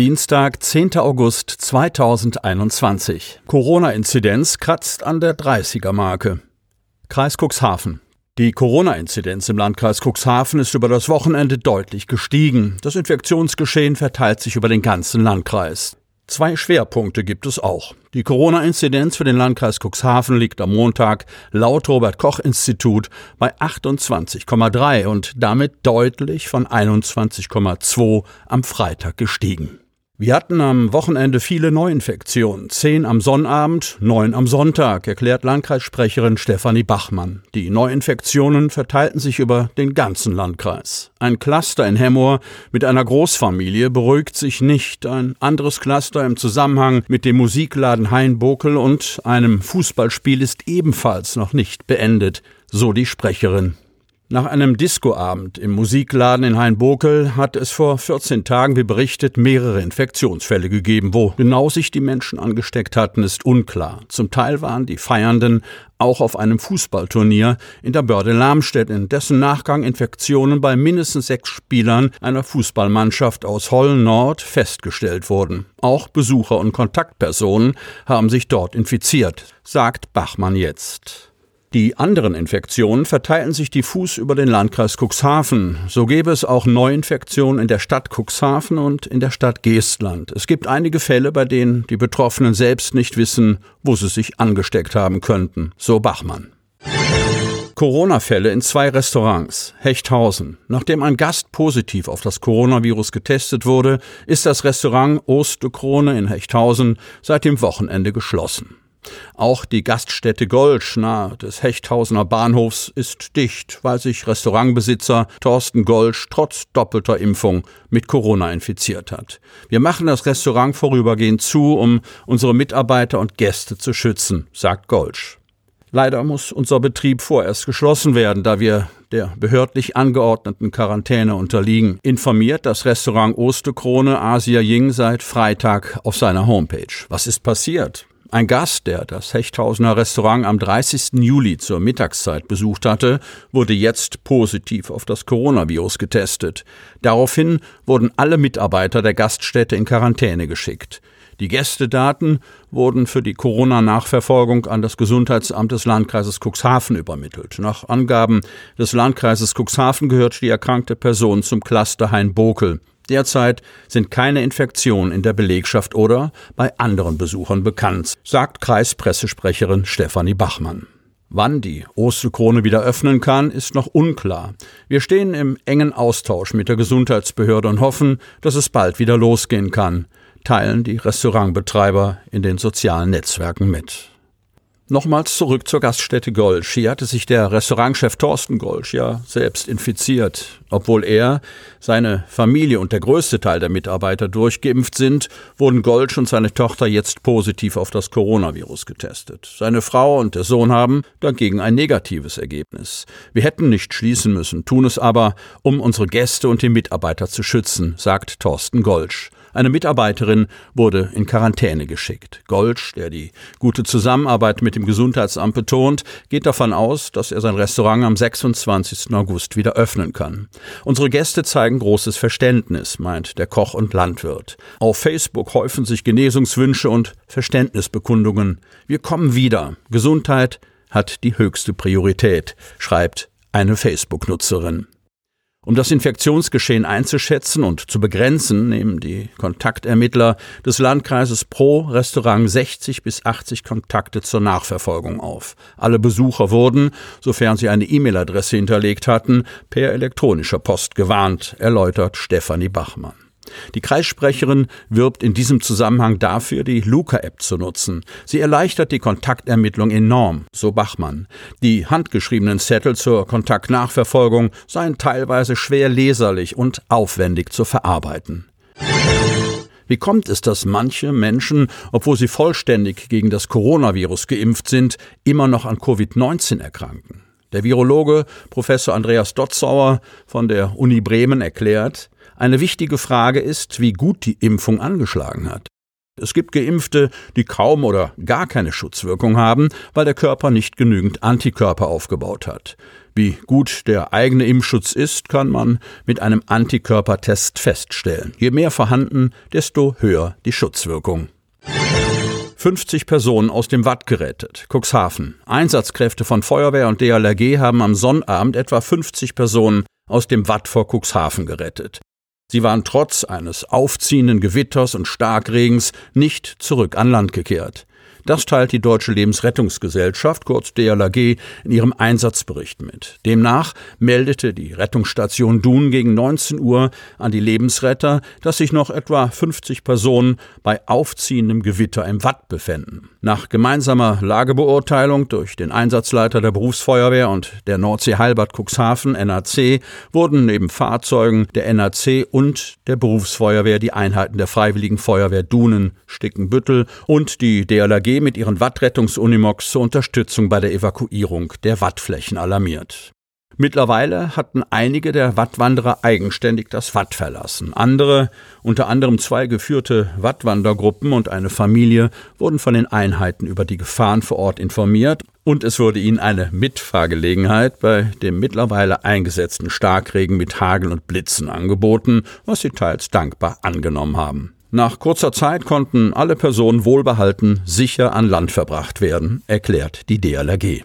Dienstag, 10. August 2021. Corona-Inzidenz kratzt an der 30er-Marke. Kreis Cuxhaven. Die Corona-Inzidenz im Landkreis Cuxhaven ist über das Wochenende deutlich gestiegen. Das Infektionsgeschehen verteilt sich über den ganzen Landkreis. Zwei Schwerpunkte gibt es auch. Die Corona-Inzidenz für den Landkreis Cuxhaven liegt am Montag laut Robert Koch Institut bei 28,3 und damit deutlich von 21,2 am Freitag gestiegen. Wir hatten am Wochenende viele Neuinfektionen. Zehn am Sonnabend, neun am Sonntag, erklärt Landkreissprecherin Stefanie Bachmann. Die Neuinfektionen verteilten sich über den ganzen Landkreis. Ein Cluster in Hemmoor mit einer Großfamilie beruhigt sich nicht. Ein anderes Cluster im Zusammenhang mit dem Musikladen Heinbokel und einem Fußballspiel ist ebenfalls noch nicht beendet, so die Sprecherin. Nach einem Discoabend im Musikladen in Hainbokel hat es vor 14 Tagen, wie berichtet, mehrere Infektionsfälle gegeben. Wo genau sich die Menschen angesteckt hatten, ist unklar. Zum Teil waren die Feiernden auch auf einem Fußballturnier in der Börde Lamstedt, in dessen Nachgang Infektionen bei mindestens sechs Spielern einer Fußballmannschaft aus Holl Nord festgestellt wurden. Auch Besucher und Kontaktpersonen haben sich dort infiziert, sagt Bachmann jetzt. Die anderen Infektionen verteilen sich diffus über den Landkreis Cuxhaven. So gäbe es auch Neuinfektionen in der Stadt Cuxhaven und in der Stadt Geestland. Es gibt einige Fälle, bei denen die Betroffenen selbst nicht wissen, wo sie sich angesteckt haben könnten, so Bachmann. Corona-Fälle in zwei Restaurants. Hechthausen. Nachdem ein Gast positiv auf das Coronavirus getestet wurde, ist das Restaurant Osterkrone in Hechthausen seit dem Wochenende geschlossen. Auch die Gaststätte Golsch nahe des Hechthausener Bahnhofs ist dicht, weil sich Restaurantbesitzer Thorsten Golsch trotz doppelter Impfung mit Corona infiziert hat. Wir machen das Restaurant vorübergehend zu, um unsere Mitarbeiter und Gäste zu schützen, sagt Golsch. Leider muss unser Betrieb vorerst geschlossen werden, da wir der behördlich angeordneten Quarantäne unterliegen, informiert das Restaurant Osterkrone Asia Ying seit Freitag auf seiner Homepage. Was ist passiert? Ein Gast, der das Hechthausener Restaurant am 30. Juli zur Mittagszeit besucht hatte, wurde jetzt positiv auf das Coronavirus getestet. Daraufhin wurden alle Mitarbeiter der Gaststätte in Quarantäne geschickt. Die Gästedaten wurden für die Corona-Nachverfolgung an das Gesundheitsamt des Landkreises Cuxhaven übermittelt. Nach Angaben des Landkreises Cuxhaven gehört die erkrankte Person zum Cluster Hain-Bokel. Derzeit sind keine Infektionen in der Belegschaft oder bei anderen Besuchern bekannt, sagt Kreispressesprecherin Stefanie Bachmann. Wann die Osterkrone wieder öffnen kann, ist noch unklar. Wir stehen im engen Austausch mit der Gesundheitsbehörde und hoffen, dass es bald wieder losgehen kann, teilen die Restaurantbetreiber in den sozialen Netzwerken mit. Nochmals zurück zur Gaststätte Golsch. Hier hatte sich der Restaurantchef Thorsten Golsch ja selbst infiziert. Obwohl er, seine Familie und der größte Teil der Mitarbeiter durchgeimpft sind, wurden Golsch und seine Tochter jetzt positiv auf das Coronavirus getestet. Seine Frau und der Sohn haben dagegen ein negatives Ergebnis. Wir hätten nicht schließen müssen, tun es aber, um unsere Gäste und die Mitarbeiter zu schützen, sagt Thorsten Golsch. Eine Mitarbeiterin wurde in Quarantäne geschickt. Golsch, der die gute Zusammenarbeit mit dem Gesundheitsamt betont, geht davon aus, dass er sein Restaurant am 26. August wieder öffnen kann. Unsere Gäste zeigen großes Verständnis, meint der Koch und Landwirt. Auf Facebook häufen sich Genesungswünsche und Verständnisbekundungen. Wir kommen wieder. Gesundheit hat die höchste Priorität, schreibt eine Facebook-Nutzerin. Um das Infektionsgeschehen einzuschätzen und zu begrenzen, nehmen die Kontaktermittler des Landkreises pro Restaurant 60 bis 80 Kontakte zur Nachverfolgung auf. Alle Besucher wurden, sofern sie eine E-Mail-Adresse hinterlegt hatten, per elektronischer Post gewarnt, erläutert Stefanie Bachmann. Die Kreissprecherin wirbt in diesem Zusammenhang dafür, die Luca-App zu nutzen. Sie erleichtert die Kontaktermittlung enorm, so Bachmann. Die handgeschriebenen Zettel zur Kontaktnachverfolgung seien teilweise schwer leserlich und aufwendig zu verarbeiten. Wie kommt es, dass manche Menschen, obwohl sie vollständig gegen das Coronavirus geimpft sind, immer noch an Covid-19 erkranken? Der Virologe Professor Andreas Dotzauer von der Uni Bremen erklärt, eine wichtige Frage ist, wie gut die Impfung angeschlagen hat. Es gibt Geimpfte, die kaum oder gar keine Schutzwirkung haben, weil der Körper nicht genügend Antikörper aufgebaut hat. Wie gut der eigene Impfschutz ist, kann man mit einem Antikörpertest feststellen. Je mehr vorhanden, desto höher die Schutzwirkung. 50 Personen aus dem Watt gerettet. Cuxhaven. Einsatzkräfte von Feuerwehr und DLRG haben am Sonnabend etwa 50 Personen aus dem Watt vor Cuxhaven gerettet. Sie waren trotz eines aufziehenden Gewitters und Starkregens nicht zurück an Land gekehrt. Das teilt die Deutsche Lebensrettungsgesellschaft, kurz DLAG, in ihrem Einsatzbericht mit. Demnach meldete die Rettungsstation Dun gegen 19 Uhr an die Lebensretter, dass sich noch etwa 50 Personen bei aufziehendem Gewitter im Watt befänden. Nach gemeinsamer Lagebeurteilung durch den Einsatzleiter der Berufsfeuerwehr und der Nordsee Heilbad Cuxhaven NAC wurden neben Fahrzeugen der NAC und der Berufsfeuerwehr die Einheiten der Freiwilligen Feuerwehr Dunen, Stickenbüttel und die Mit ihren Wattrettungsunimogs zur Unterstützung bei der Evakuierung der Wattflächen alarmiert. Mittlerweile hatten einige der Wattwanderer eigenständig das Watt verlassen. Andere, unter anderem zwei geführte Wattwandergruppen und eine Familie, wurden von den Einheiten über die Gefahren vor Ort informiert und es wurde ihnen eine Mitfahrgelegenheit bei dem mittlerweile eingesetzten Starkregen mit Hagel und Blitzen angeboten, was sie teils dankbar angenommen haben. Nach kurzer Zeit konnten alle Personen wohlbehalten sicher an Land verbracht werden, erklärt die DLRG.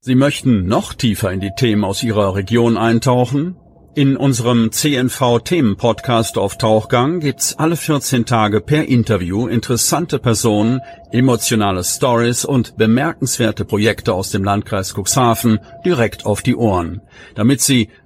Sie möchten noch tiefer in die Themen aus Ihrer Region eintauchen? In unserem CNV-Themen-Podcast auf Tauchgang gibt's alle 14 Tage per Interview interessante Personen, emotionale Stories und bemerkenswerte Projekte aus dem Landkreis Cuxhaven direkt auf die Ohren, damit Sie